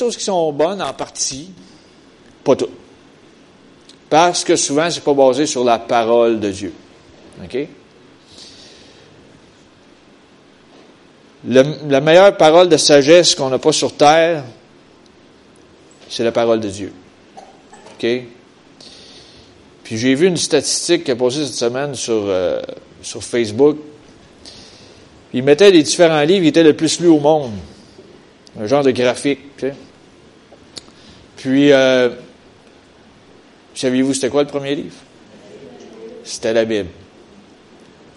choses qui sont bonnes en partie, pas toutes. Parce que souvent, c'est pas basé sur la parole de Dieu. OK? la meilleure parole de sagesse qu'on n'a pas sur terre, c'est la parole de Dieu. OK? Puis j'ai vu une statistique qui a posée cette semaine sur, euh, sur Facebook. Il mettait les différents livres qui étaient le plus lus au monde. Un genre de graphique. Puis, euh, saviez-vous c'était quoi le premier livre? C'était la Bible.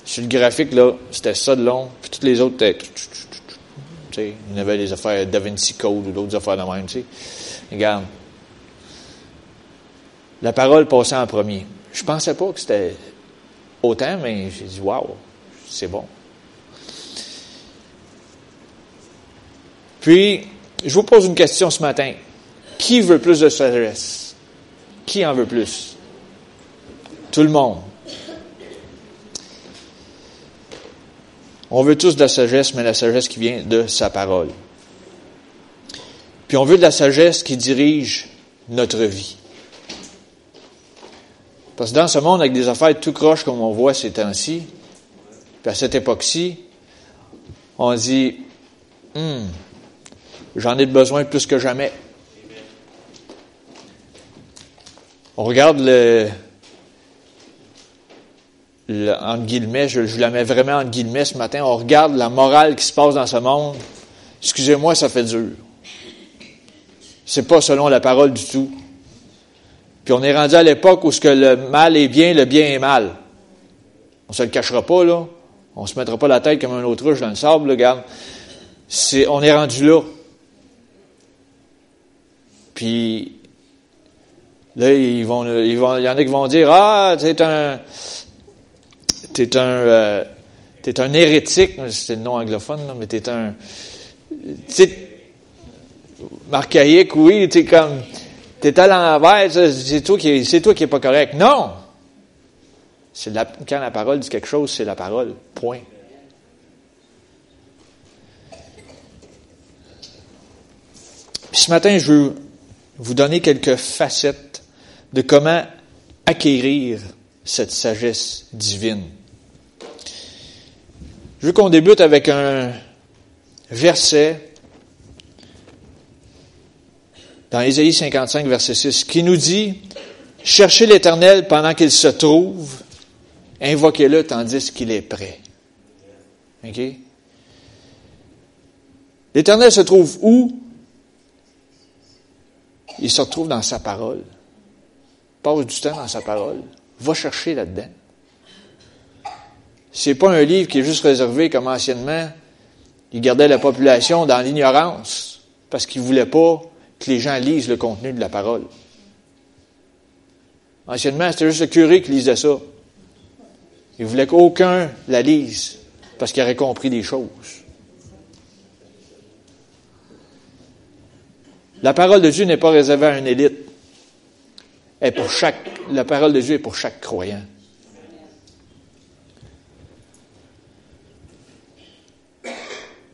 Sur le graphique, là, c'était ça de long, puis toutes les autres étaient. Tu sais, il y avait des affaires Da Vinci Code ou d'autres affaires de même, tu sais. Regarde. La parole passait en premier. Je pensais pas que c'était autant, mais j'ai dit, waouh, c'est bon. Puis, je vous pose une question ce matin. Qui veut plus de sagesse? Qui en veut plus? Tout le monde. On veut tous de la sagesse, mais la sagesse qui vient de sa parole. Puis on veut de la sagesse qui dirige notre vie. Parce que dans ce monde, avec des affaires tout croches comme on voit ces temps-ci, puis à cette époque-ci, on dit, hum, j'en ai besoin plus que jamais. On regarde le, le entre guillemets, je, je, la mets vraiment entre guillemets ce matin, on regarde la morale qui se passe dans ce monde. Excusez-moi, ça fait dur. C'est pas selon la parole du tout. Puis on est rendu à l'époque où ce que le mal est bien, le bien est mal. On se le cachera pas, là. On se mettra pas la tête comme un autruche dans le sable, là, regarde. C'est, on est rendu là. Puis, là, ils vont, ils vont, il y en a qui vont dire, ah, t'es un, t'es un, euh, t'es un hérétique, c'est le nom anglophone, là, mais t'es un, t'sais, archaïque, oui, t'es comme, t'es à l'envers, c'est toi qui, c'est toi qui est pas correct. Non! C'est la, quand la parole dit quelque chose, c'est la parole. Point. Puis ce matin, je veux vous donner quelques facettes de comment acquérir cette sagesse divine. Je veux qu'on débute avec un verset dans Ésaïe 55, verset 6, qui nous dit, cherchez l'Éternel pendant qu'il se trouve, invoquez-le tandis qu'il est prêt. L'Éternel se trouve où? Il se retrouve dans sa parole. Passe du temps dans sa parole. Va chercher là-dedans. C'est pas un livre qui est juste réservé comme anciennement. Il gardait la population dans l'ignorance parce qu'il voulait pas que les gens lisent le contenu de la parole. Anciennement, c'était juste le curé qui lisait ça. Il voulait qu'aucun la lise parce qu'il aurait compris des choses. La parole de Dieu n'est pas réservée à une élite. Pour chaque, la parole de Dieu est pour chaque croyant.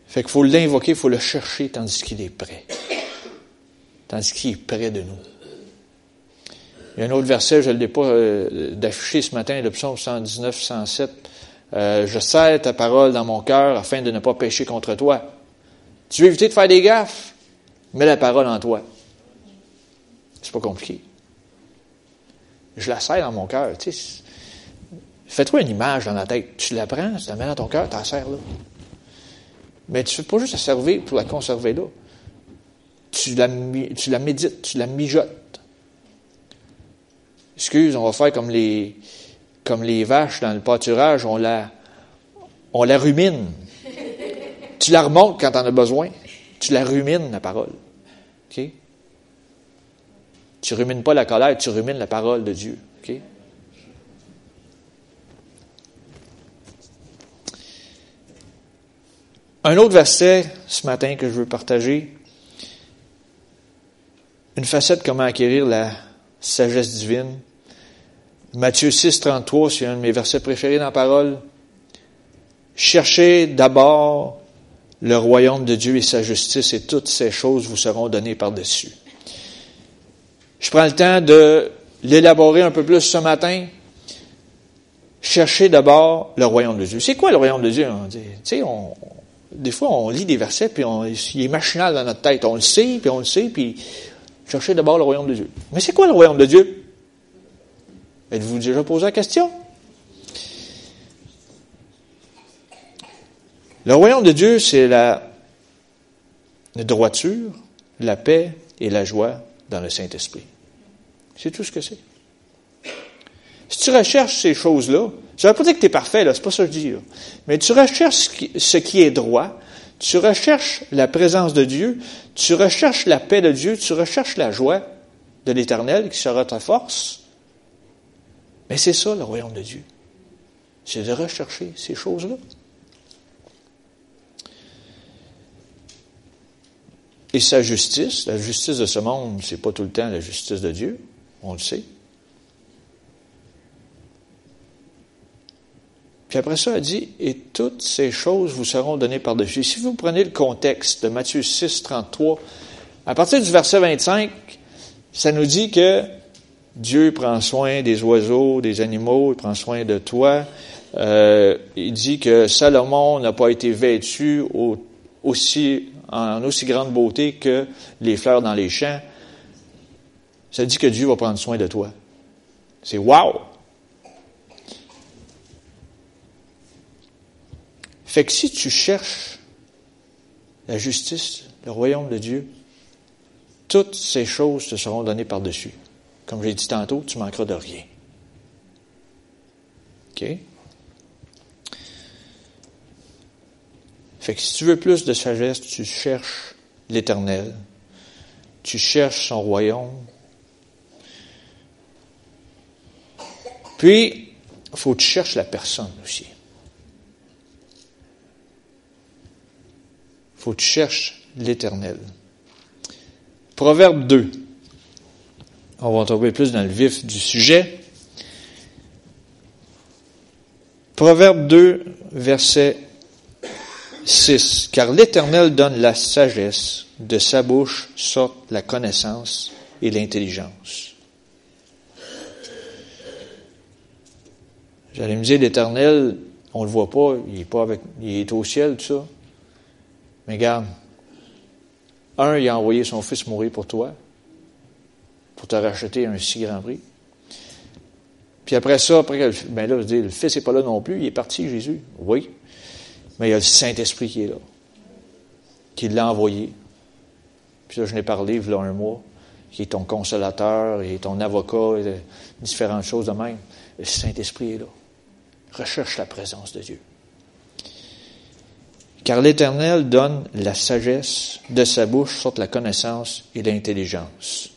Fait qu'il faut l'invoquer, il faut le chercher tandis qu'il est prêt tandis qu'il est près de nous. Il y a un autre verset, je ne l'ai pas euh, d'afficher ce matin, le psaume 119, 107. Euh, je serre ta parole dans mon cœur afin de ne pas pécher contre toi. Tu veux éviter de faire des gaffes? Mets la parole en toi. C'est pas compliqué. Je la serre dans mon cœur. Fais-toi une image dans la tête. Tu la prends, tu la mets dans ton cœur, tu la serres là. Mais tu ne fais pas juste la servir pour la conserver là tu la, médites, tu la mijotes. Excuse, on va faire comme les, comme les vaches dans le pâturage, on la, on la rumine. tu la remontes quand tu en as besoin. Tu la rumines, la parole. OK? Tu rumines pas la colère, tu rumines la parole de Dieu. OK? Un autre verset ce matin que je veux partager, une facette comment acquérir la sagesse divine. Matthieu 6, 33, c'est un de mes versets préférés dans la parole. Cherchez d'abord le royaume de Dieu et sa justice, et toutes ces choses vous seront données par-dessus. Je prends le temps de l'élaborer un peu plus ce matin. Cherchez d'abord le royaume de Dieu. C'est quoi le royaume de Dieu? On, des fois, on lit des versets, puis il est machinal dans notre tête. On le sait, puis on le sait, puis cherchez d'abord le royaume de Dieu. Mais c'est quoi le royaume de Dieu? Êtes-vous déjà posé la question? Le royaume de Dieu, c'est la droiture, la paix et la joie dans le Saint-Esprit. C'est tout ce que c'est. Si tu recherches ces choses-là, ça ne veut pas dire que tu es parfait, là, c'est pas ça que je dis. Mais tu recherches ce qui est droit, tu recherches la présence de Dieu, tu recherches la paix de Dieu, tu recherches la joie de l'Éternel qui sera ta force. Mais c'est ça le royaume de Dieu. C'est de rechercher ces choses-là. Et sa justice, la justice de ce monde, c'est pas tout le temps la justice de Dieu, on le sait. Puis après ça, elle dit, et toutes ces choses vous seront données par-dessus. Si vous prenez le contexte de Matthieu 6, 33, à partir du verset 25, ça nous dit que Dieu prend soin des oiseaux, des animaux, il prend soin de toi. Euh, il dit que Salomon n'a pas été vêtu aussi en aussi grande beauté que les fleurs dans les champs, ça dit que Dieu va prendre soin de toi. C'est wow! Fait que si tu cherches la justice, le royaume de Dieu, toutes ces choses te seront données par-dessus. Comme j'ai dit tantôt, tu manqueras de rien. OK? Fait que si tu veux plus de sagesse, tu cherches l'éternel. Tu cherches son royaume. Puis, il faut que tu cherches la personne aussi. Il faut que tu cherches l'éternel. Proverbe 2. On va tomber plus dans le vif du sujet. Proverbe 2, verset 6. Car l'Éternel donne la sagesse, de sa bouche sort la connaissance et l'intelligence. J'allais me dire, l'Éternel, on le voit pas, il est pas avec, il est au ciel, tout ça. Mais regarde, un, il a envoyé son fils mourir pour toi, pour te racheter un si grand prix. Puis après ça, après, ben là, je dis, le fils n'est pas là non plus, il est parti, Jésus. Oui. Mais il y a le Saint-Esprit qui est là, qui l'a envoyé. Puis là, je n'ai parlé, il y a un mois, qui est ton consolateur, et ton avocat, et différentes choses de même. Le Saint-Esprit est là. Recherche la présence de Dieu. Car l'Éternel donne la sagesse, de sa bouche sortent la connaissance et l'intelligence.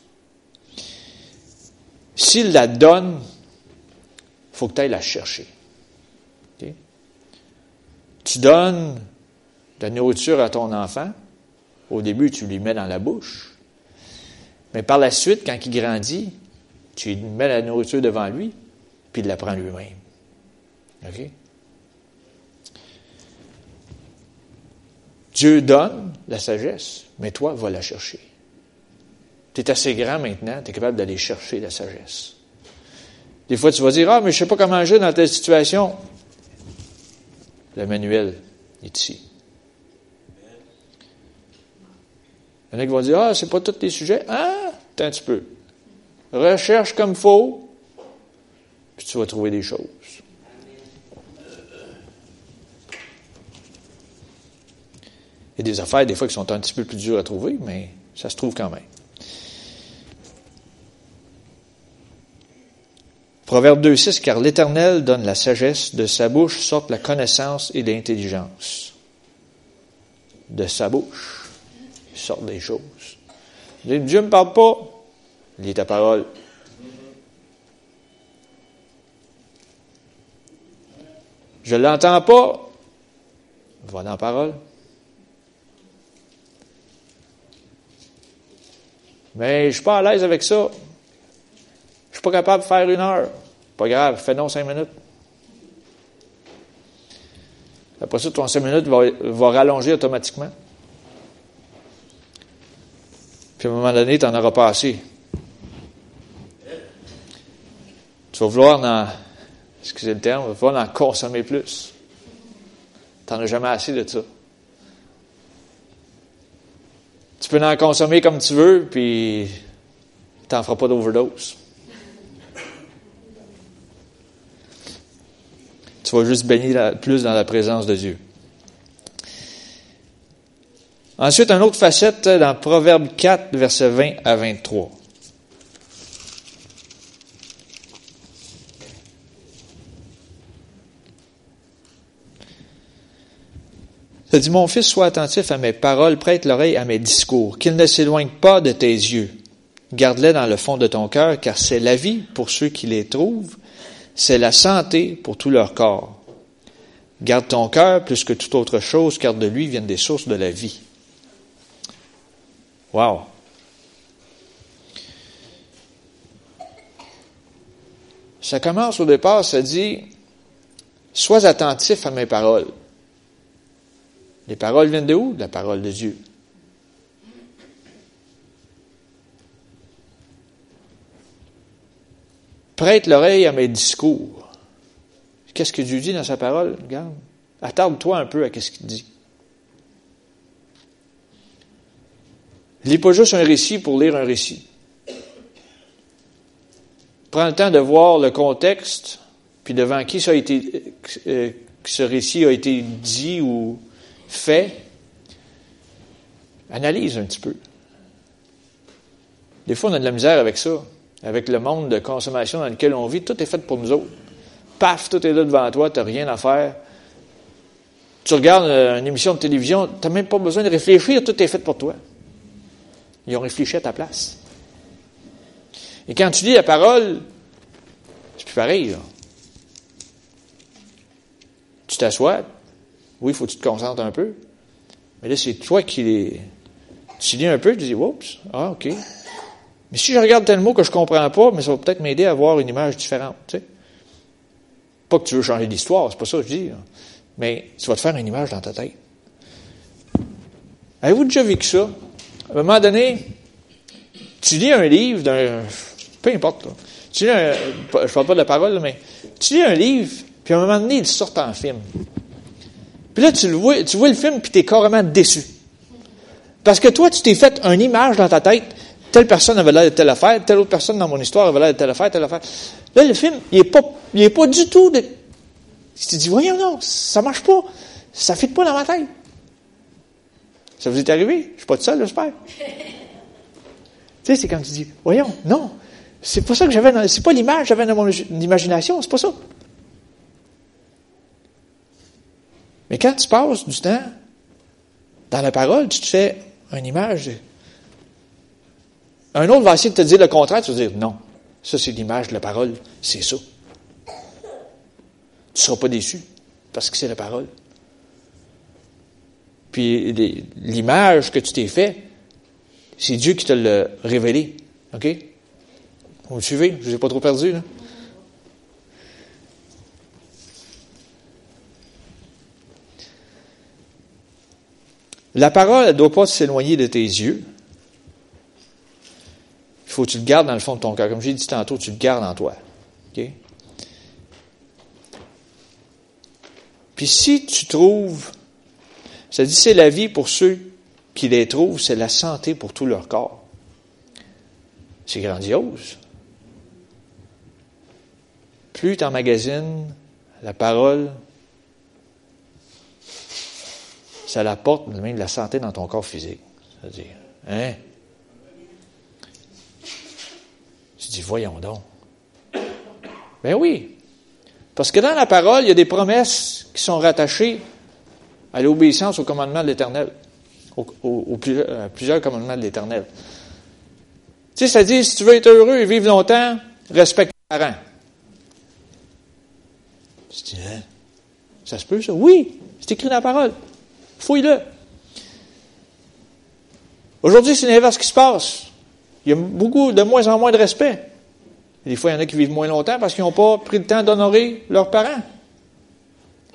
S'il la donne, il faut que tu ailles la chercher. Tu donnes de la nourriture à ton enfant. Au début, tu lui mets dans la bouche. Mais par la suite, quand il grandit, tu mets la nourriture devant lui, puis il la prend lui-même. OK? Dieu donne la sagesse, mais toi, va la chercher. Tu es assez grand maintenant, tu es capable d'aller chercher la sagesse. Des fois, tu vas dire, ah, mais je ne sais pas comment agir dans telle situation. Le manuel est ici. Il y en a qui vont dire, ah, c'est pas tous les sujets. Ah, attends un petit peu. Recherche comme faut, puis tu vas trouver des choses. Il y a des affaires, des fois, qui sont un petit peu plus dures à trouver, mais ça se trouve quand même. Proverbe 2.6, car l'Éternel donne la sagesse, de sa bouche sortent la connaissance et l'intelligence. De sa bouche sortent des choses. Dieu ne me parle pas, lis ta parole. Je ne l'entends pas, va dans la parole. Mais je ne suis pas à l'aise avec ça. Je ne suis pas capable de faire une heure. Pas grave, fais non cinq minutes. Après ça, ton 5 minutes va rallonger automatiquement. Puis à un moment donné, tu n'en auras pas assez. Tu vas vouloir en, excusez le terme, tu vas vouloir en consommer plus. Tu n'en as jamais assez de ça. Tu peux en consommer comme tu veux, puis tu n'en feras pas d'overdose. Tu vas juste baigner plus dans la présence de Dieu. Ensuite, une autre facette dans Proverbe 4, versets 20 à 23. Ça dit, mon fils, sois attentif à mes paroles, prête l'oreille à mes discours, qu'ils ne s'éloignent pas de tes yeux. Garde-les dans le fond de ton cœur, car c'est la vie pour ceux qui les trouvent, c'est la santé pour tout leur corps. Garde ton cœur plus que toute autre chose, car de lui viennent des sources de la vie. Wow. Ça commence au départ, ça dit, sois attentif à mes paroles. Les paroles viennent de où? De la parole de Dieu. Prête l'oreille à mes discours. Qu'est-ce que Dieu dit dans sa parole? Regarde. Attarde-toi un peu à ce qu'il dit. Lis pas juste un récit pour lire un récit. Prends le temps de voir le contexte, puis devant qui ça a été, euh, ce récit a été dit ou fait. Analyse un petit peu. Des fois, on a de la misère avec ça, avec le monde de consommation dans lequel on vit. Tout est fait pour nous autres. Paf, tout est là devant toi, tu n'as rien à faire. Tu regardes euh, une émission de télévision, tu n'as même pas besoin de réfléchir, tout est fait pour toi. Ils ont réfléchi à ta place. Et quand tu lis la parole, c'est plus pareil. Tu t'assois. Oui, il faut que tu te concentres un peu. Mais là, c'est toi qui les. Tu lis un peu, tu dis, oups, ah, OK. Mais si je regarde tel mot que je ne comprends pas, mais ça va peut-être m'aider à avoir une image différente. Tu sais. Pas que tu veux changer d'histoire, c'est pas ça que je dis. Mais tu vas te faire une image dans ta tête. Avez-vous déjà vécu ça? à un moment donné, tu lis un livre d'un. Peu importe. Tu lis un, je parle pas de la parole, mais tu lis un livre, puis à un moment donné, il sort en film. Puis là, tu, le vois, tu vois le film, puis tu es carrément déçu. Parce que toi, tu t'es fait une image dans ta tête. Telle personne avait l'air de telle affaire, telle autre personne dans mon histoire avait l'air de telle affaire, telle affaire. Là, le film, il n'est pas, il est pas du tout de. Tu te dis, voyons, non, ça marche pas. Ça ne fit pas dans ma tête. Ça vous est arrivé? Je ne suis pas tout seul, j'espère. tu sais, c'est quand tu dis, voyons, non, c'est pas ça que j'avais, c'est pas l'image que j'avais dans mon imagination, c'est pas ça. Mais quand tu passes du temps dans la parole, tu te fais une image. Un autre va essayer de te dire le contraire, tu vas dire, non, ça c'est l'image de la parole, c'est ça. Tu ne seras pas déçu, parce que c'est la parole. Puis l'image que tu t'es fait, c'est Dieu qui te l'a révélé. OK? Vous me suivez? Je ne vous ai pas trop perdu, là? La parole, ne doit pas s'éloigner de tes yeux. Tu le gardes dans le fond de ton cœur. Comme j'ai dit tantôt, tu le gardes en toi. Puis si tu trouves ça dit, c'est la vie pour ceux qui les trouvent, c'est la santé pour tout leur corps. C'est grandiose. Plus tu emmagasines la parole, ça apporte même de la santé dans ton corps physique. C'est-à-dire, hein? Tu dis, voyons donc. Ben oui. Parce que dans la parole, il y a des promesses qui sont rattachées à l'obéissance au commandement de l'Éternel, au, plusieurs, commandements de l'Éternel. Tu sais, ça dit, si tu veux être heureux et vivre longtemps, respecte tes parents. Tu dis, hein? Ça se peut, ça? Oui, c'est écrit dans la parole. Fouille-le. Aujourd'hui, c'est l'inverse qui se passe. Il y a beaucoup, de moins en moins de respect. des fois, il y en a qui vivent moins longtemps parce qu'ils n'ont pas pris le temps d'honorer leurs parents.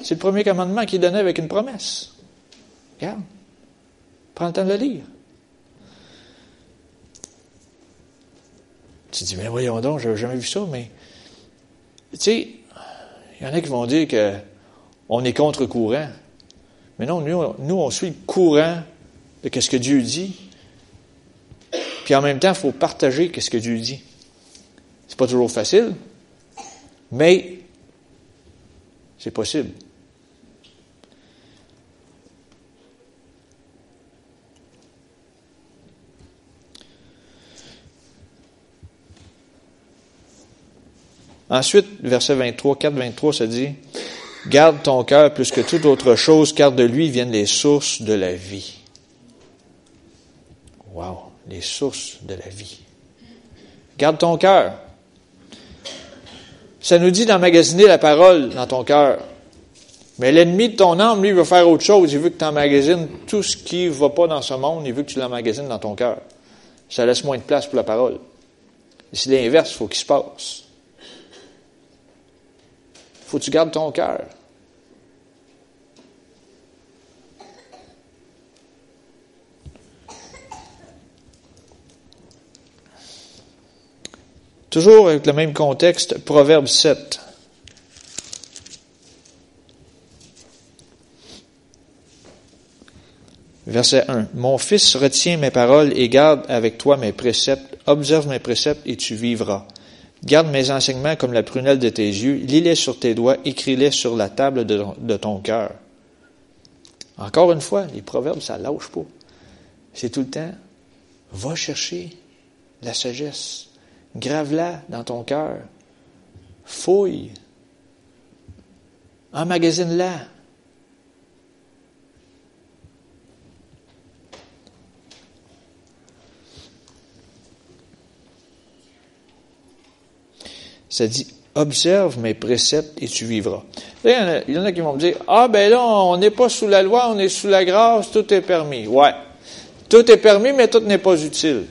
C'est le premier commandement qui est donné avec une promesse. Regarde. Prends le temps de le lire. Tu dis, mais voyons donc, j'avais jamais vu ça, mais. Tu sais, il y en a qui vont dire que on est contre-courant. Mais non, nous, nous, on suit le courant de ce que Dieu dit. Puis en même temps, il faut partager ce que Dieu dit. C'est pas toujours facile, mais c'est possible. Ensuite, verset 23, 4, 23, ça dit, Garde ton cœur plus que toute autre chose, car de lui viennent les sources de la vie. Wow, les sources de la vie. Garde ton cœur. Ça nous dit d'emmagasiner la parole dans ton cœur. Mais l'ennemi de ton âme, lui, veut faire autre chose. Il veut que tu emmagasines tout ce qui ne va pas dans ce monde. Il veut que tu l'emmagasines dans ton cœur. Ça laisse moins de place pour la parole. Et c'est l'inverse, il faut qu'il se passe faut que tu gardes ton cœur. Toujours avec le même contexte, Proverbe 7. Verset 1. Mon fils, retiens mes paroles et garde avec toi mes préceptes. Observe mes préceptes et tu vivras. Garde mes enseignements comme la prunelle de tes yeux, lis-les sur tes doigts, écris-les sur la table de, ton cœur. Encore une fois, les proverbes, ça lâche pas. C'est tout le temps, va chercher la sagesse, grave-la dans ton cœur, fouille, emmagasine-la. Ça dit, observe mes préceptes et tu vivras. il, y en a, qui vont me dire, ah ben là, on n'est pas sous la loi, on est sous la grâce, tout est permis. Ouais. Tout est permis, mais tout n'est pas utile.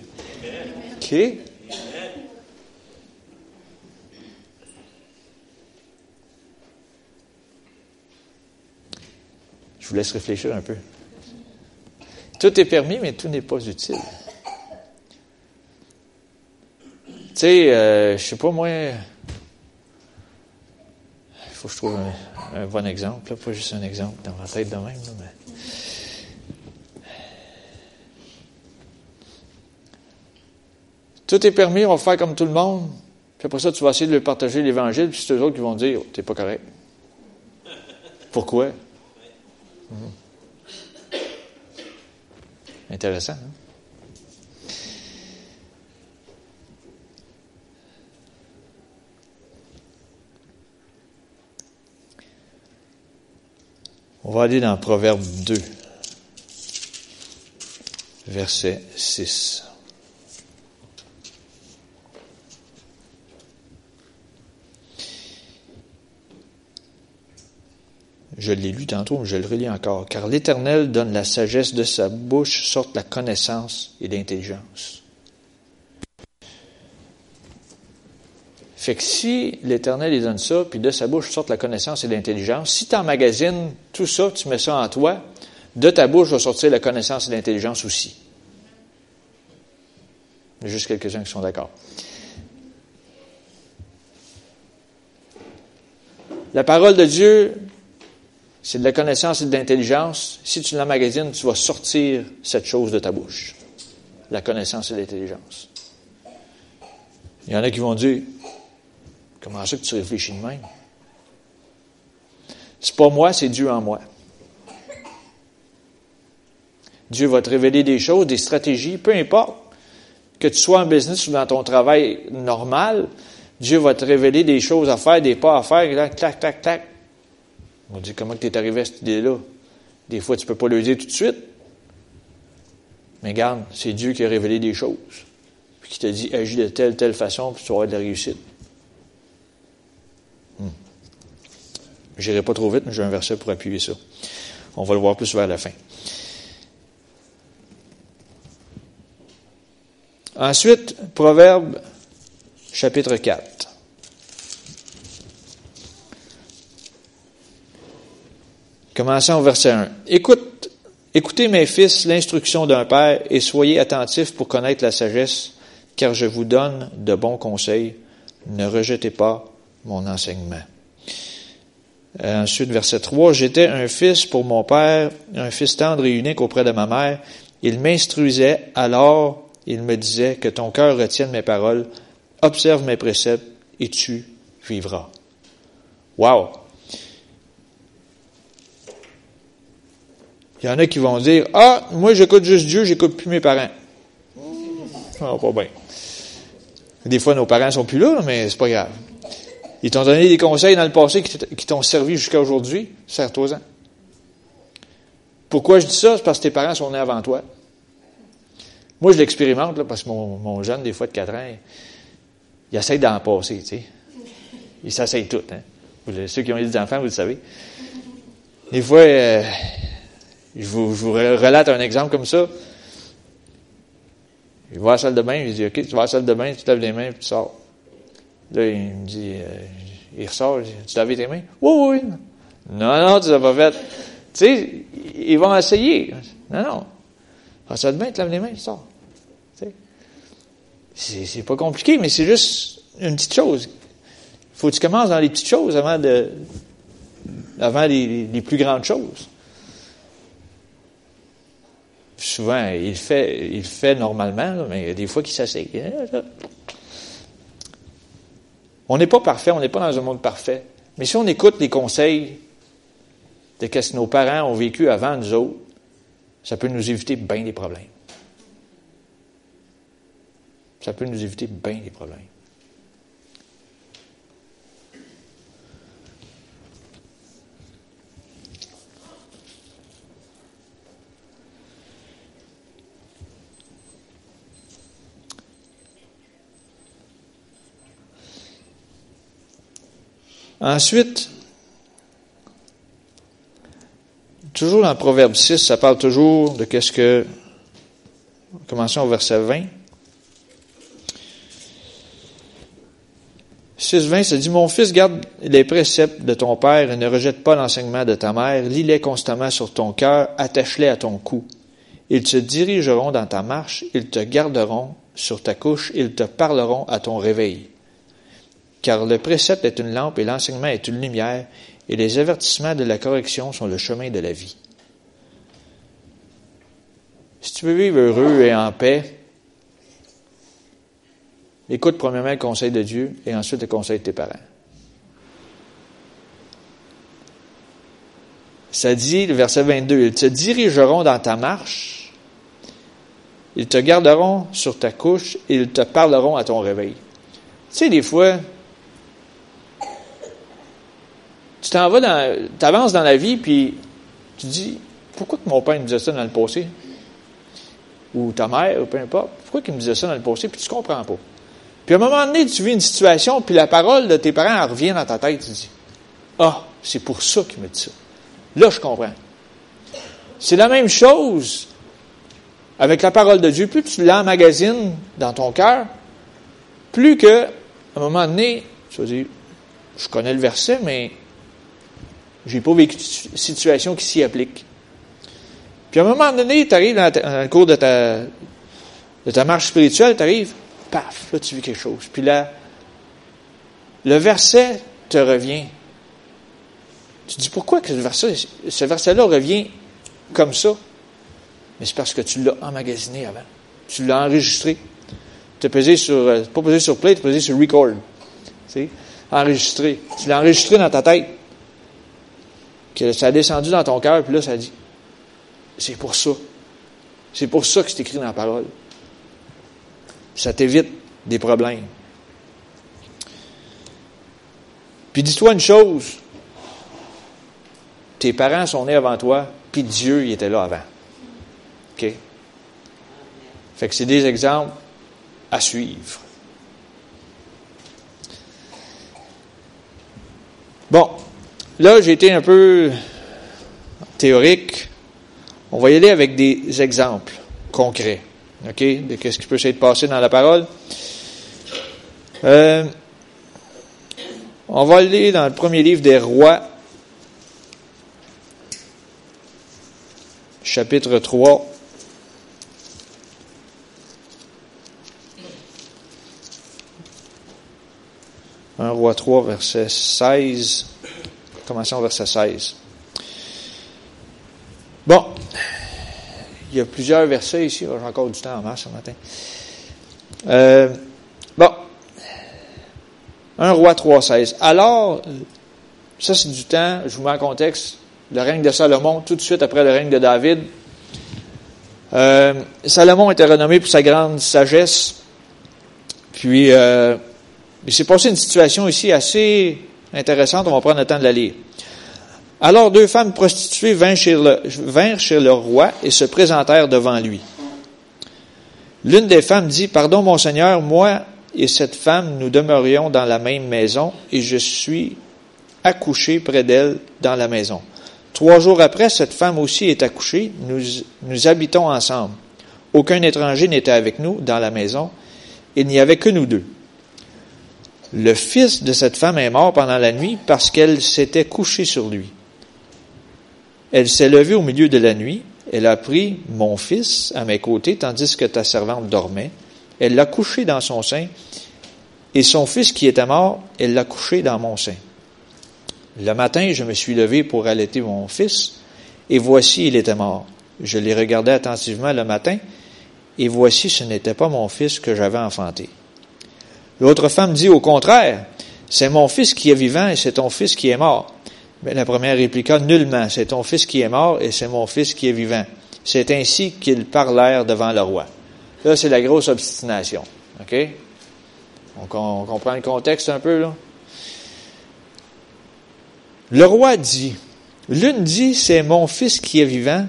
Je vous laisse réfléchir un peu. Tout est permis, mais tout n'est pas utile. Tu sais, euh, je sais pas moi, faut que je trouve un, bon exemple, pas juste un exemple dans ma tête de même. Tout est permis, on va faire comme tout le monde. Puis après ça, tu vas essayer de leur partager l'Évangile, puis c'est eux autres qui vont dire T'es pas correct. Pourquoi? Hmm. Intéressant, hein? On va aller dans Proverbe 2, verset 6. Je l'ai lu tantôt, mais je le relis encore. Car l'Éternel donne la sagesse de sa bouche, sorte la connaissance et l'intelligence. Fait que si l'Éternel lui donne ça, puis de sa bouche sortent la connaissance et l'intelligence, si tu emmagasines tout ça, tu mets ça en toi, de ta bouche va sortir la connaissance et l'intelligence aussi. Il y a juste quelques-uns qui sont d'accord. La parole de Dieu, c'est de la connaissance et de l'intelligence. Si tu l'emmagasines, tu vas sortir cette chose de ta bouche. La connaissance et l'intelligence. Il y en a qui vont dire, Comment ça que tu réfléchis de même? C'est pas moi, c'est Dieu en moi. Dieu va te révéler des choses, des stratégies, peu importe. Que tu sois en business ou dans ton travail normal, Dieu va te révéler des choses à faire, des pas à faire, tac, tac, tac. On dit comment tu es arrivé à cette idée-là? Des fois, tu ne peux pas le dire tout de suite. Mais garde, c'est Dieu qui a révélé des choses. Puis qui t'a dit, agis de telle, telle façon, puis tu auras de la réussite. Je n'irai pas trop vite, mais j'ai un verset pour appuyer ça. On va le voir plus vers la fin. Ensuite, Proverbe chapitre 4. Commençons au verset 1. Écoute, écoutez mes fils l'instruction d'un père et soyez attentifs pour connaître la sagesse, car je vous donne de bons conseils. Ne rejetez pas mon enseignement. Euh, ensuite, verset 3, J'étais un fils pour mon père, un fils tendre et unique auprès de ma mère. Il m'instruisait, alors il me disait que ton cœur retienne mes paroles, observe mes préceptes et tu vivras. Wow! Il y en a qui vont dire, ah, moi j'écoute juste Dieu, j'écoute plus mes parents. Ah, pas bien. Des fois, nos parents sont plus là, mais c'est pas grave. Ils t'ont donné des conseils dans le passé qui t'ont servi jusqu'à aujourd'hui. Serre-toi-en. Pourquoi je dis ça? C'est parce que tes parents sont nés avant toi. Moi, je l'expérimente, parce que mon, jeune, des fois de 4 ans, il essaie d'en passer, tu sais. Il s'essaye tout, hein. ceux qui ont eu des enfants, vous le savez. Des fois, euh, je, vous, relate un exemple comme ça. Il va à la salle de bain, il dit, OK, tu vas à la salle de bain, tu te lèves les mains, puis tu sors. Là, il me dit, euh, il ressort, il dit, tu laves tes mains? Oui, oui. Non, non, tu l'as pas fait. Tu sais, ils vont essayer. Non, non. Ah, ça te tu laves les mains, tu sors. C'est pas compliqué, mais c'est juste une petite chose. Il faut que tu commences dans les petites choses avant de avant les plus grandes choses. Souvent, il fait, il fait normalement, mais il y a des fois qu'il s'assied. Hein, on n'est pas parfait, on n'est pas dans un monde parfait. Mais si on écoute les conseils de ce que nos parents ont vécu avant nous autres, ça peut nous éviter bien des problèmes. Ça peut nous éviter bien des problèmes. Ensuite, toujours dans Proverbe 6, ça parle toujours de qu'est-ce que. Commençons au verset 20. 6.20, ça dit, Mon fils, garde les préceptes de ton père et ne rejette pas l'enseignement de ta mère. Lis-les constamment sur ton cœur, attache-les à ton cou. Ils te dirigeront dans ta marche, ils te garderont sur ta couche, ils te parleront à ton réveil car le précepte est une lampe et l'enseignement est une lumière, et les avertissements de la correction sont le chemin de la vie. Si tu veux vivre heureux et en paix, écoute premièrement le conseil de Dieu et ensuite le conseil de tes parents. Ça dit, le verset 22, ils te dirigeront dans ta marche, ils te garderont sur ta couche, et ils te parleront à ton réveil. Tu sais, des fois, tu t'en vas dans, avances dans la vie, puis tu dis, pourquoi que mon père me disait ça dans le passé? Ou ta mère, ou peu importe. Pourquoi qu'il me disait ça dans le passé? Puis tu comprends pas? Puis à un moment donné, tu vis une situation, puis la parole de tes parents revient dans ta tête. Tu dis, ah, c'est pour ça qu'il me dit ça. Là, je comprends. C'est la même chose avec la parole de Dieu. Plus tu l'emmagasines dans ton cœur, plus que, à un moment donné, tu vas dire, je connais le verset, mais j'ai pas vécu de situation qui s'y applique. Puis à un moment donné, tu arrives dans, le cours de ta, de ta marche spirituelle, tu arrives, paf, là tu vis quelque chose. Puis là, le verset te revient. Tu dis pourquoi que ce verset, ce verset-là revient comme ça? Mais c'est parce que tu l'as emmagasiné avant. Tu l'as enregistré. Tu as pesé sur, euh, pas pesé sur play, tu as pesé sur record. Tu enregistré. Tu l'as enregistré dans ta tête que ça a descendu dans ton cœur, puis là, ça dit, c'est pour ça. C'est pour ça que c'est écrit dans la parole. Ça t'évite des problèmes. Puis dis-toi une chose, tes parents sont nés avant toi, puis Dieu, il était là avant. OK? Fait que c'est des exemples à suivre. Bon, Là, j'ai été un peu théorique. On va y aller avec des exemples concrets, OK, de ce qui peut s'être passé dans la parole. Euh, on va aller dans le premier livre des rois, chapitre 3. Un roi 3, verset 16. Commençons verset 16. Bon, il y a plusieurs versets ici. J'ai encore du temps en masse ce matin. Euh, bon, un roi 3, 16. Alors, ça c'est du temps, je vous mets en contexte, le règne de Salomon, tout de suite après le règne de David. Euh, Salomon était renommé pour sa grande sagesse. Puis, euh, il s'est passé une situation ici assez intéressante, on va prendre le temps de la lire. Alors deux femmes prostituées vinrent chez, le, roi et se présentèrent devant lui. L'une des femmes dit, Pardon mon Seigneur, moi et cette femme, nous demeurions dans la même maison et je suis accouché près d'elle dans la maison. Trois jours après, cette femme aussi est accouchée, nous habitons ensemble. Aucun étranger n'était avec nous dans la maison, il n'y avait que nous deux. Le fils de cette femme est mort pendant la nuit parce qu'elle s'était couchée sur lui. Elle s'est levée au milieu de la nuit, elle a pris mon fils à mes côtés tandis que ta servante dormait, elle l'a couché dans son sein, et son fils qui était mort, elle l'a couché dans mon sein. Le matin, je me suis levé pour allaiter mon fils, et voici, il était mort. Je l'ai regardé attentivement le matin, et voici, ce n'était pas mon fils que j'avais enfanté. L'autre femme dit au contraire, c'est mon fils qui est vivant et c'est ton fils qui est mort. Mais la première répliqua, nullement, c'est ton fils qui est mort et c'est mon fils qui est vivant. C'est ainsi qu'ils parlèrent devant le roi. Là, c'est la grosse obstination. OK? On, on comprend le contexte un peu, là? Le roi dit, l'une dit, c'est mon fils qui est vivant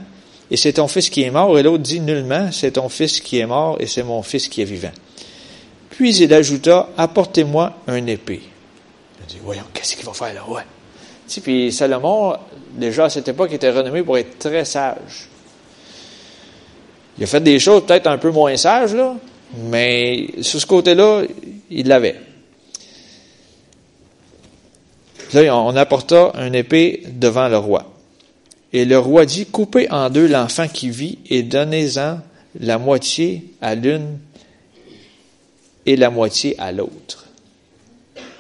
et c'est ton fils qui est mort, et l'autre dit, nullement, c'est ton fils qui est mort et c'est mon fils qui est vivant. Puis il ajouta, apportez-moi un épée. Il dit, voyons, qu'est-ce qu'il va faire le roi? Tu puis Salomon, déjà à cette époque, était renommé pour être très sage. Il a fait des choses peut-être un peu moins sages, là, mais sur ce côté-là, il l'avait. Là, on apporta un épée devant le roi. Et le roi dit, coupez en deux l'enfant qui vit et donnez-en la moitié à l'une et la moitié à l'autre.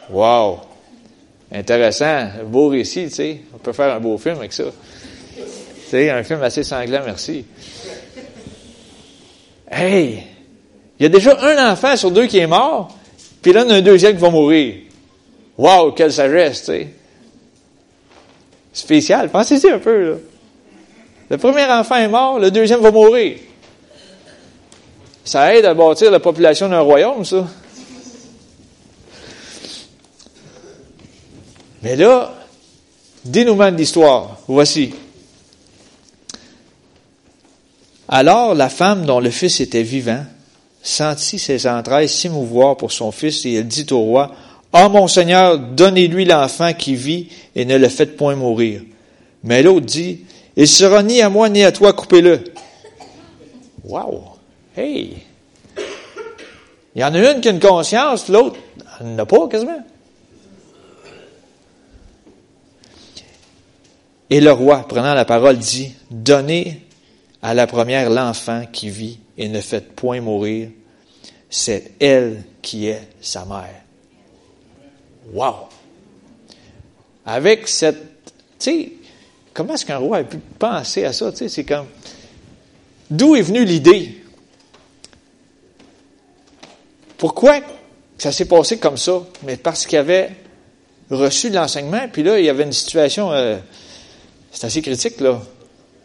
Wow! Intéressant, beau récit, tu sais. On peut faire un beau film avec ça. Sais, un film assez sanglant, merci. Hey! Il y a déjà un enfant sur deux qui est mort, puis là, il y en a un deuxième qui va mourir. Wow, quelle sagesse, tu sais. Spécial. Pensez-y un peu, là. Le premier enfant est mort, le deuxième va mourir. Ça aide à bâtir la population d'un royaume, ça. Mais là, dénouement de l'histoire, voici. Alors la femme dont le fils était vivant sentit ses entrailles s'émouvoir pour son fils et elle dit au roi, Ah mon Seigneur, donnez-lui l'enfant qui vit et ne le faites point mourir. Mais l'autre dit, Il sera ni à moi ni à toi, coupez-le. Wow! Hey! Il y en a une qui a une conscience, l'autre n'a pas quasiment. Et le roi, prenant la parole, dit, Donnez à la première l'enfant qui vit et ne faites point mourir. C'est elle qui est sa mère. Wow! Avec cette, tu sais, comment est-ce qu'un roi a pu penser à ça? Tu sais, c'est comme, d'où est venue l'idée? Pourquoi? Ça s'est passé comme ça? Mais parce qu'il avait reçu l'enseignement, puis là, il y avait une situation, euh, c'est assez critique, là.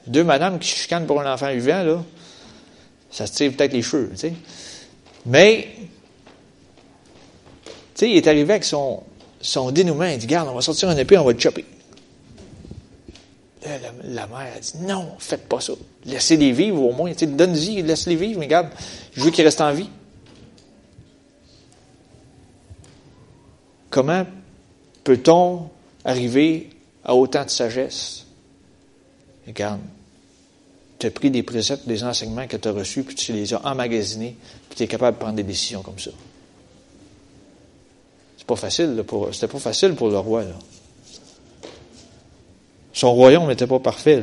Deux madames qui chicanent pour un enfant vivant, là, ça se tire peut-être les cheveux, tu sais. Mais, tu sais, il est arrivé avec son, son dénouement, il dit, garde, on va sortir un épée, on va le chopper. la, mère a dit, non, faites pas ça. Laissez-les vivre au moins, donne-y, laissez-les vivre, mais regarde, je veux qu'ils restent en vie. Comment peut-on arriver à autant de sagesse? Regarde, tu as pris des préceptes, des enseignements que tu as reçus, puis tu les as emmagasinés, puis tu es capable de prendre des décisions comme ça. C'est pas facile, pour, c'était pas facile pour le roi, là. Son royaume n'était pas parfait,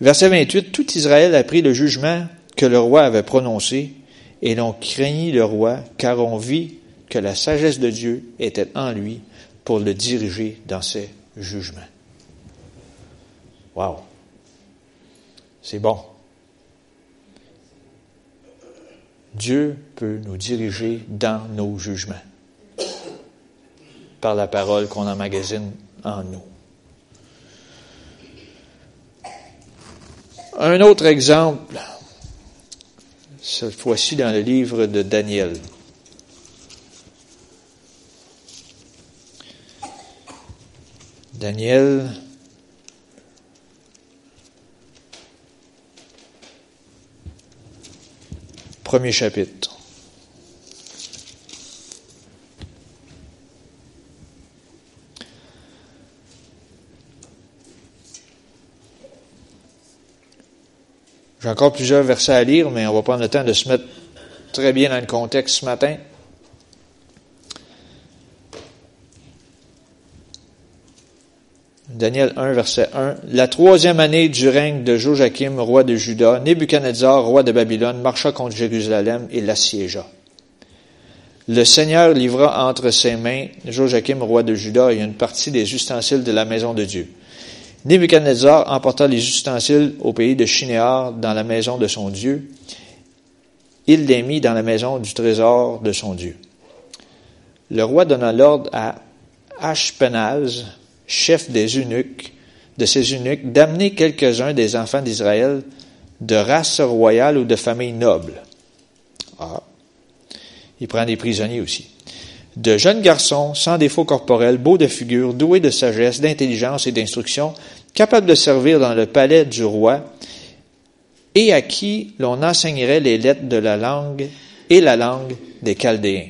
Verset 28, tout Israël a pris le jugement que le roi avait prononcé, et l'on craignit le roi, car on vit que la sagesse de Dieu était en lui pour le diriger dans ses jugements. Wow! C'est bon. Dieu peut nous diriger dans nos jugements par la parole qu'on emmagasine en nous. Un autre exemple, cette fois-ci dans le livre de Daniel. Daniel, premier chapitre. J'ai encore plusieurs versets à lire, mais on va prendre le temps de se mettre très bien dans le contexte ce matin. Daniel 1, verset 1. La troisième année du règne de Joachim, roi de Juda, Nebuchadnezzar, roi de Babylone, marcha contre Jérusalem et l'assiégea. Le Seigneur livra entre ses mains Joachim, roi de Juda, et une partie des ustensiles de la maison de Dieu. Nebuchadnezzar emporta les ustensiles au pays de Shinéar dans la maison de son Dieu. Il les mit dans la maison du trésor de son Dieu. Le roi donna l'ordre à Ashpenaz, chef des eunuques, de ces eunuques, d'amener quelques-uns des enfants d'Israël de race royale ou de famille noble. Ah. Il prend des prisonniers aussi. De jeunes garçons, sans défaut corporel, beaux de figure, doués de sagesse, d'intelligence et d'instruction, capables de servir dans le palais du roi, et à qui l'on enseignerait les lettres de la langue et la langue des Chaldéens.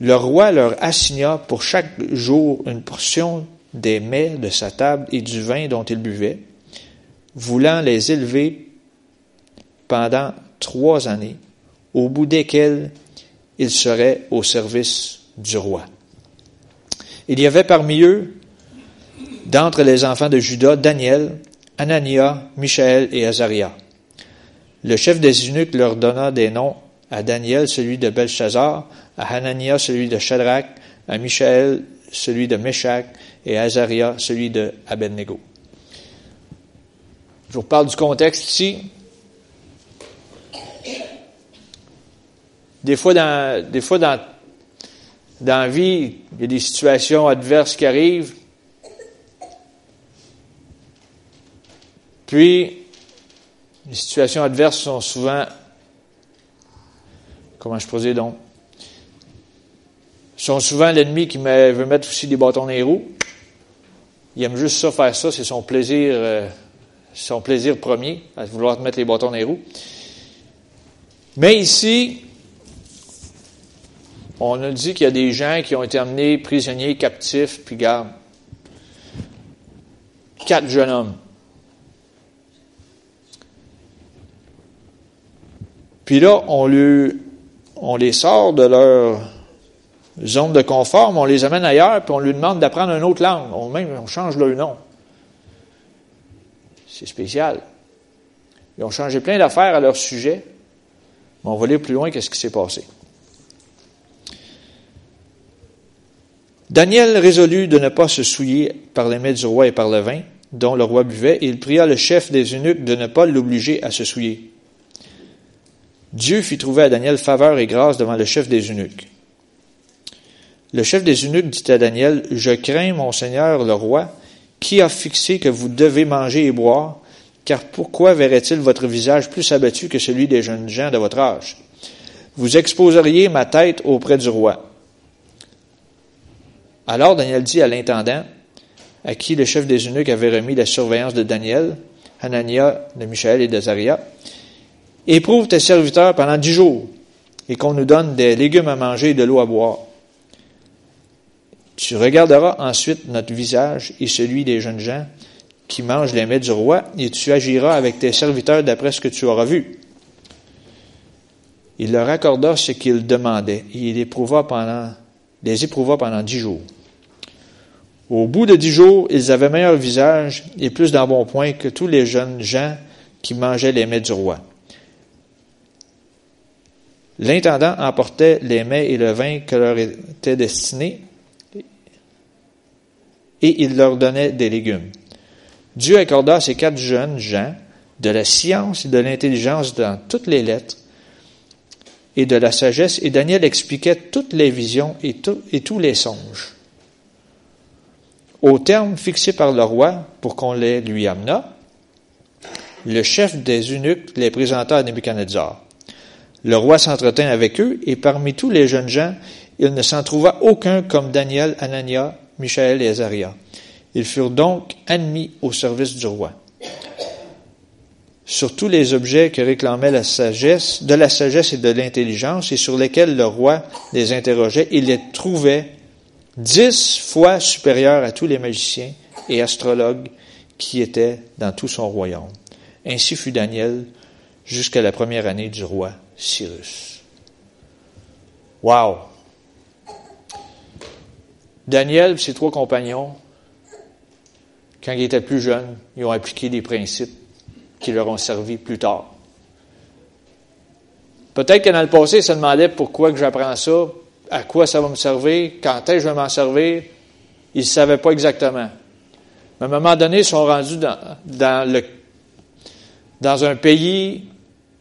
Le roi leur assigna pour chaque jour une portion des mets de sa table et du vin dont ils buvaient, voulant les élever pendant trois années, au bout desquelles ils seraient au service du roi. Il y avait parmi eux, d'entre les enfants de Judas, Daniel, Anania, Michaël et Azaria. Le chef des eunuques leur donna des noms à Daniel celui de Belshazzar, à Hanania celui de Shadrach, à Michaël celui de Meshach et à Azaria celui de Abednego. Je vous parle du contexte ici. Des fois, dans, des fois dans, dans la vie, il y a des situations adverses qui arrivent. Puis, les situations adverses sont souvent comment je posais donc, sont souvent l'ennemi qui veut mettre aussi des bâtons dans les roues. Il aime juste ça, faire ça, c'est son plaisir, euh, son plaisir premier, à vouloir te mettre les bâtons dans les roues. Mais ici, on a dit qu'il y a des gens qui ont été amenés prisonniers, captifs, puis garde. Quatre jeunes hommes. Puis là, on les sort de leur zone de confort, on les amène ailleurs, puis on lui demande d'apprendre une autre langue. On, on change leur nom. C'est spécial. Ils ont changé plein d'affaires à leur sujet, mais on va lire plus loin qu'est-ce qui s'est passé. Daniel résolut de ne pas se souiller par les mets du roi et par le vin dont le roi buvait, et il pria le chef des eunuques de ne pas l'obliger à se souiller. Dieu fit trouver à Daniel faveur et grâce devant le chef des eunuques. Le chef des eunuques dit à Daniel, Je crains, mon Seigneur le roi, qui a fixé que vous devez manger et boire, car pourquoi verrait-il votre visage plus abattu que celui des jeunes gens de votre âge? Vous exposeriez ma tête auprès du roi. Alors Daniel dit à l'intendant, à qui le chef des eunuques avait remis la surveillance de Daniel, Hanania, de Michel et d'Azaria, Éprouve tes serviteurs pendant dix jours et qu'on nous donne des légumes à manger et de l'eau à boire. Tu regarderas ensuite notre visage et celui des jeunes gens qui mangent les mets du roi et tu agiras avec tes serviteurs d'après ce que tu auras vu. Il leur accorda ce qu'ils demandaient et il éprouva pendant, les éprouva pendant dix jours. Au bout de dix jours, ils avaient meilleur visage et plus d'embonpoint que tous les jeunes gens qui mangeaient les mets du roi. L'intendant emportait les mets et le vin que leur étaient destinés et il leur donnait des légumes. Dieu accorda à ces quatre jeunes gens de la science et de l'intelligence dans toutes les lettres et de la sagesse, et Daniel expliquait toutes les visions et, tous les songes. Au terme fixé par le roi pour qu'on les lui amenât, le chef des eunuques les présenta à Nebuchadnezzar. Le roi s'entretint avec eux, et parmi tous les jeunes gens, il ne s'en trouva aucun comme Daniel, Anania, Michaël et Azaria. Ils furent donc admis au service du roi. Sur tous les objets que réclamait la sagesse, de la sagesse et de l'intelligence, et sur lesquels le roi les interrogeait, il les trouvait dix fois supérieurs à tous les magiciens et astrologues qui étaient dans tout son royaume. Ainsi fut Daniel jusqu'à la première année du roi Cyrus. Wow! Daniel et ses trois compagnons, quand ils étaient plus jeunes, ils ont appliqué des principes qui leur ont servi plus tard. Peut-être que dans le passé, ils se demandaient pourquoi que j'apprends ça, à quoi ça va me servir, quand est-ce que je vais m'en servir. Ils ne savaient pas exactement. Mais à un moment donné, ils sont rendus dans, un pays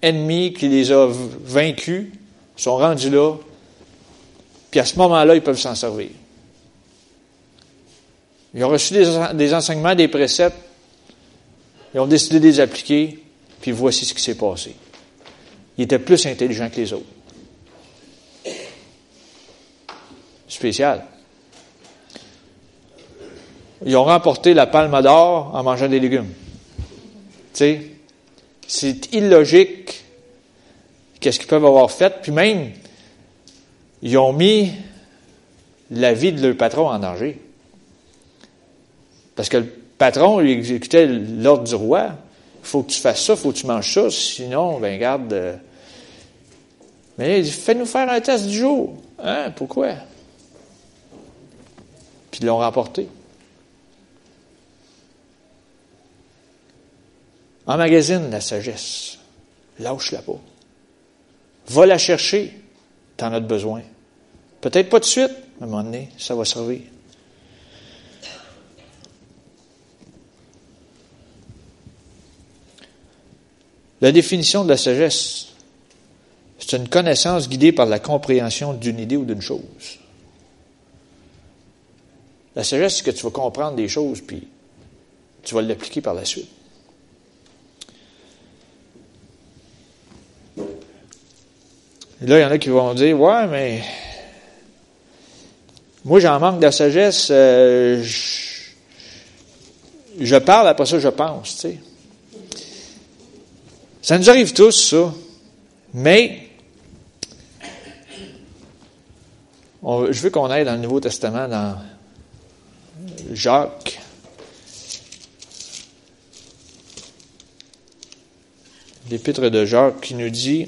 ennemi qui les a vaincus, sont rendus là, puis à ce moment-là, ils peuvent s'en servir. Ils ont reçu des, enseignements, des préceptes, ils ont décidé de les appliquer, puis voici ce qui s'est passé. Ils étaient plus intelligents que les autres. Spécial. Ils ont remporté la palme d'or en mangeant des légumes. Tu sais, c'est illogique qu'est-ce qu'ils peuvent avoir fait, puis même, ils ont mis la vie de leur patron en danger. Parce que patron lui exécutait l'ordre du roi. Il faut que tu fasses ça, il faut que tu manges ça, sinon, ben garde. Euh, mais il dit, fais-nous faire un test du jour. Hein? Pourquoi? Puis ils l'ont remporté. Emmagasine la sagesse. Lâche-la pas. Va la chercher. Tu en as besoin. Peut-être pas de suite, mais à un moment donné, ça va servir. La définition de la sagesse, c'est une connaissance guidée par la compréhension d'une idée ou d'une chose. La sagesse, c'est que tu vas comprendre des choses, puis tu vas l'appliquer par la suite. Là, il y en a qui vont dire, ouais, mais moi, j'en manque de sagesse. Euh, je, je, parle, après ça, je pense, tu sais. Ça nous arrive tous, ça. Mais, je veux qu'on aille dans le Nouveau Testament, dans Jacques. L'épître de Jacques qui nous dit,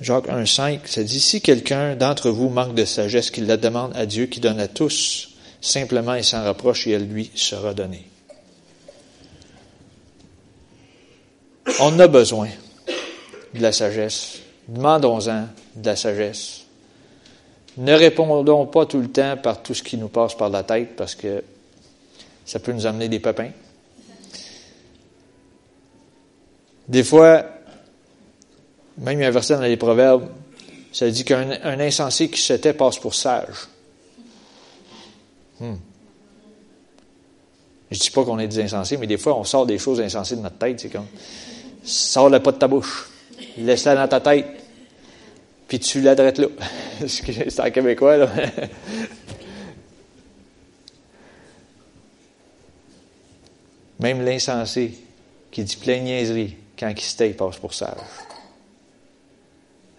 Jacques 1,5, ça dit, si quelqu'un d'entre vous manque de sagesse, qu'il la demande à Dieu qui donne à tous simplement et sans reproche, et elle lui sera donnée. On a besoin de la sagesse. Demandons-en de la sagesse. Ne répondons pas tout le temps par tout ce qui nous passe par la tête parce que ça peut nous amener des pépins. Des fois, même il y a un verset dans les Proverbes, ça dit qu'un insensé qui se tait passe pour sage. Hmm. Je dis pas qu'on est des insensés, mais des fois, on sort des choses insensées de notre tête. C'est comme, sors-la pas de ta bouche. Laisse-la dans ta tête. Puis tu la là. c'est en québécois, là. Même l'insensé qui dit plein de niaiseries, quand il se tait, passe pour sage.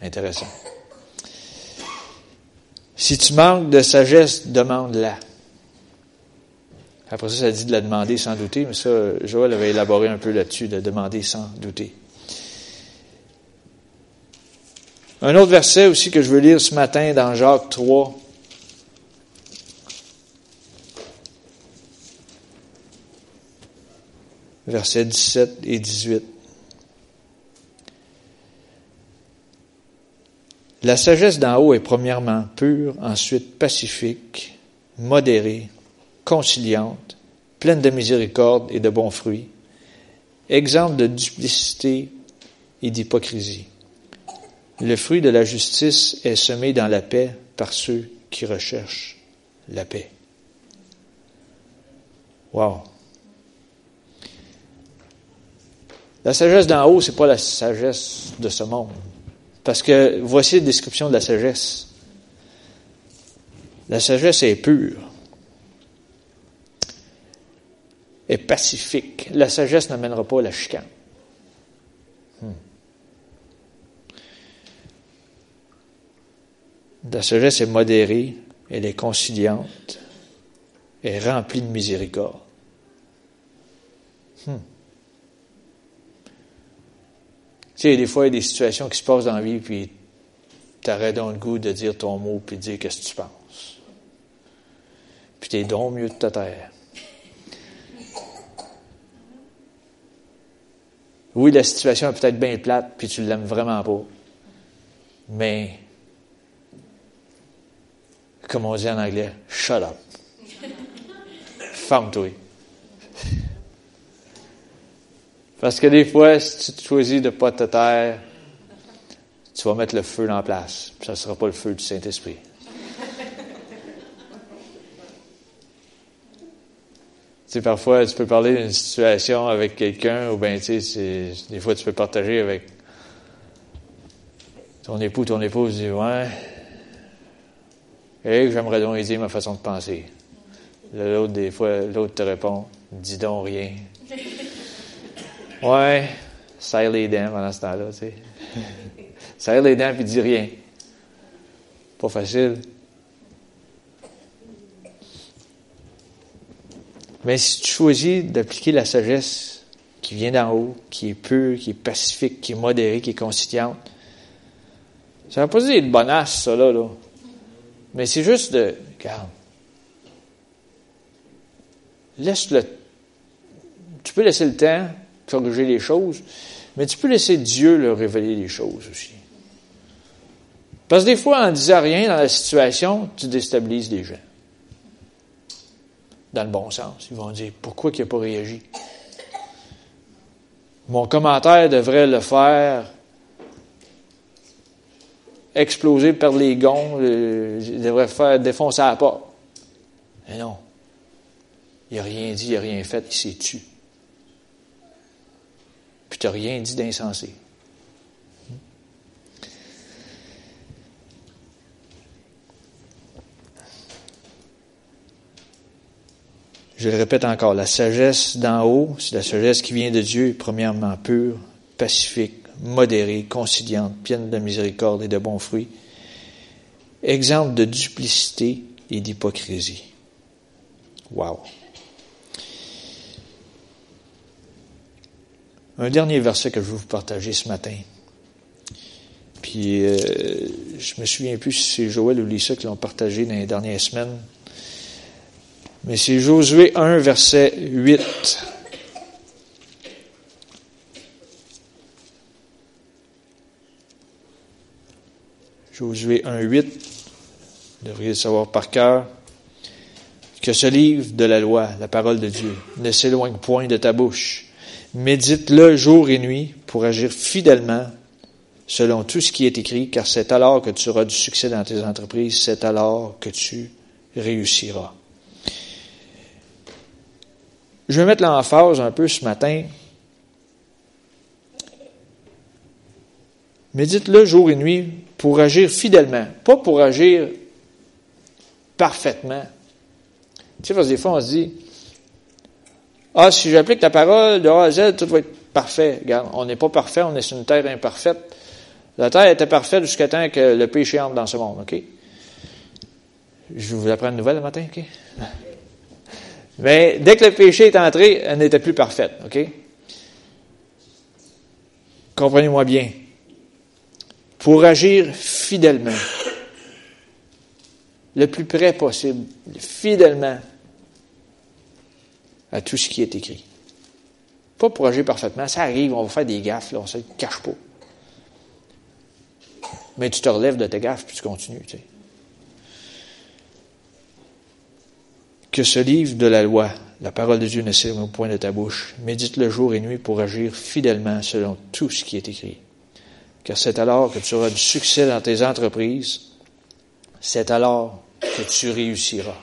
Intéressant. Si tu manques de sagesse, demande-la. Après ça, ça dit de la demander sans douter, mais ça, Joël avait élaboré un peu là-dessus, de demander sans douter. Un autre verset aussi que je veux lire ce matin dans Jacques 3. Versets 17 et 18. La sagesse d'en haut est premièrement pure, ensuite pacifique, modérée, conciliante, pleine de miséricorde et de bons fruits, exemple de duplicité et d'hypocrisie. Le fruit de la justice est semé dans la paix par ceux qui recherchent la paix. Wow. La sagesse d'en haut, c'est pas la sagesse de ce monde. Parce que voici la description de la sagesse. La sagesse est pure, est pacifique. La sagesse n'amènera pas à la chicane. Hmm. La sagesse est modérée, elle est conciliante, elle est remplie de miséricorde. Hmm. Tu sais, des fois, il y a des situations qui se passent dans la vie, puis tu arrêtes dans le goût de dire ton mot, puis de dire qu'est-ce que tu penses. Puis tu es donc mieux de ta terre. Oui, la situation est peut-être bien plate, puis tu l'aimes vraiment pas. Mais, comme on dit en anglais, shut up. Ferme-toi. Parce que des fois, si tu choisis de ne pas te taire, tu vas mettre le feu en place. Ça ne sera pas le feu du Saint-Esprit. Sais, parfois, tu peux parler d'une situation avec quelqu'un, ou bien, tu sais, des fois, tu peux partager avec ton époux, ton épouse, dit, ouais, et j'aimerais donc aider ma façon de penser. L'autre, des fois, l'autre te répond, dis donc rien. Ouais, serre les dents pendant ce temps-là, tu sais. serre les dents puis dis rien. Pas facile. Mais si tu choisis d'appliquer la sagesse qui vient d'en haut, qui est pure, qui est pacifique, qui est modérée, qui est conciliante, ça ne va pas dire de bonasse, ça, là, là. Mais c'est juste de, regarde, laisse le, tu peux laisser le temps corriger les choses, mais tu peux laisser Dieu leur révéler les choses aussi. Parce que des fois, en disant rien dans la situation, tu déstabilises les gens. Dans le bon sens. Ils vont dire, pourquoi il n'a pas réagi? Mon commentaire devrait le faire exploser, perdre les gonds, euh, il devrait faire défoncer la porte. Mais non. Il n'a rien dit, il n'a rien fait, il s'est tué puis tu n'as rien dit d'insensé. Je le répète encore, la sagesse d'en haut, c'est la sagesse qui vient de Dieu, premièrement pure, pacifique, modérée, conciliante, pleine de miséricorde et de bons fruits. Exemple de duplicité et d'hypocrisie. Wow. Un dernier verset que je veux vous partager ce matin. Puis, euh, je me souviens plus si c'est Joël ou Lisa qui l'ont partagé dans les dernières semaines. Mais c'est Josué 1, verset 8. Josué 1, 8. Vous devriez le savoir par cœur. Que ce livre de la loi, la parole de Dieu, ne s'éloigne point de ta bouche Médite-le jour et nuit pour agir fidèlement selon tout ce qui est écrit, car c'est alors que tu auras du succès dans tes entreprises, c'est alors que tu réussiras. Je vais mettre l'emphase un peu ce matin. Médite-le jour et nuit pour agir fidèlement, pas pour agir parfaitement. Tu sais, parce que des fois, on se dit, ah, si j'applique la parole de A à Z, tout va être parfait. Regarde, on n'est pas parfait, on est sur une terre imparfaite. La terre était parfaite jusqu'à temps que le péché entre dans ce monde, OK? Je vous apprends une nouvelle le matin, OK? Mais dès que le péché est entré, elle n'était plus parfaite? Comprenez-moi bien. pour agir fidèlement, le plus près possible, fidèlement à tout ce qui est écrit. Pas pour agir parfaitement, ça arrive, on va faire des gaffes, là, on ne se cache pas. Mais tu te relèves de tes gaffes, puis tu continues. Tu sais. Que ce livre de la loi, la parole de Dieu ne au point de ta bouche. Médite le jour et nuit pour agir fidèlement selon tout ce qui est écrit. Car c'est alors que tu auras du succès dans tes entreprises. C'est alors que tu réussiras.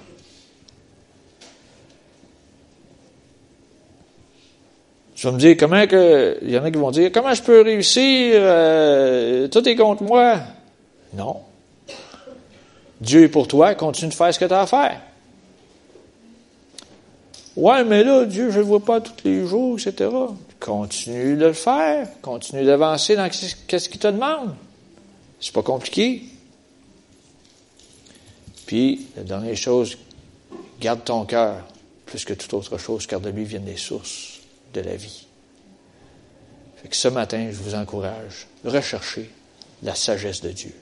Je vais me dire, comment que. Il y en a qui vont dire, comment je peux réussir? Euh, tout est contre moi? Non. Dieu est pour toi, continue de faire ce que tu as à faire. Ouais, mais là, Dieu, je ne le vois pas tous les jours, etc. Continue de le faire. Continue d'avancer dans ce qu'il te demande. C'est pas compliqué. Puis, la dernière chose, garde ton cœur plus que toute autre chose, car de lui viennent les sources de la vie. Fait que ce matin, je vous encourage, rechercher la sagesse de Dieu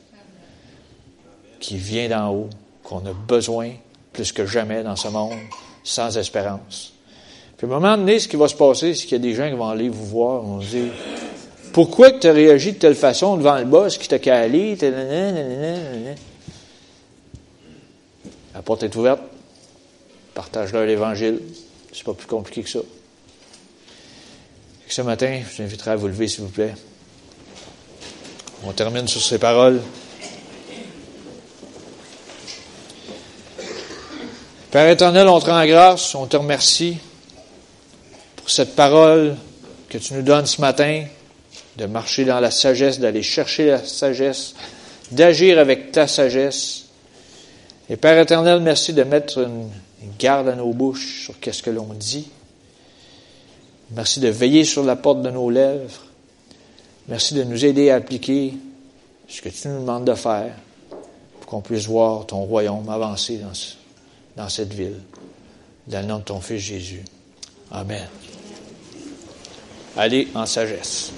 qui vient d'en haut, qu'on a besoin plus que jamais dans ce monde, sans espérance. Puis à un moment donné, ce qui va se passer, c'est qu'il y a des gens qui vont aller vous voir, vont dire Pourquoi tu as réagi de telle façon devant le boss qui t'a calé La porte est ouverte. Partage-leur l'Évangile. C'est pas plus compliqué que ça. Ce matin, je vous inviterai à vous lever, s'il vous plaît. On termine sur ces paroles. Père éternel, on te rend grâce, on te remercie pour cette parole que tu nous donnes ce matin, de marcher dans la sagesse, d'aller chercher la sagesse, d'agir avec ta sagesse. Et Père éternel, merci de mettre une, garde à nos bouches sur qu'est-ce que l'on dit. Merci de veiller sur la porte de nos lèvres. Merci de nous aider à appliquer ce que tu nous demandes de faire pour qu'on puisse voir ton royaume avancer dans, dans cette ville. Dans le nom de ton Fils Jésus. Amen. Allez en sagesse.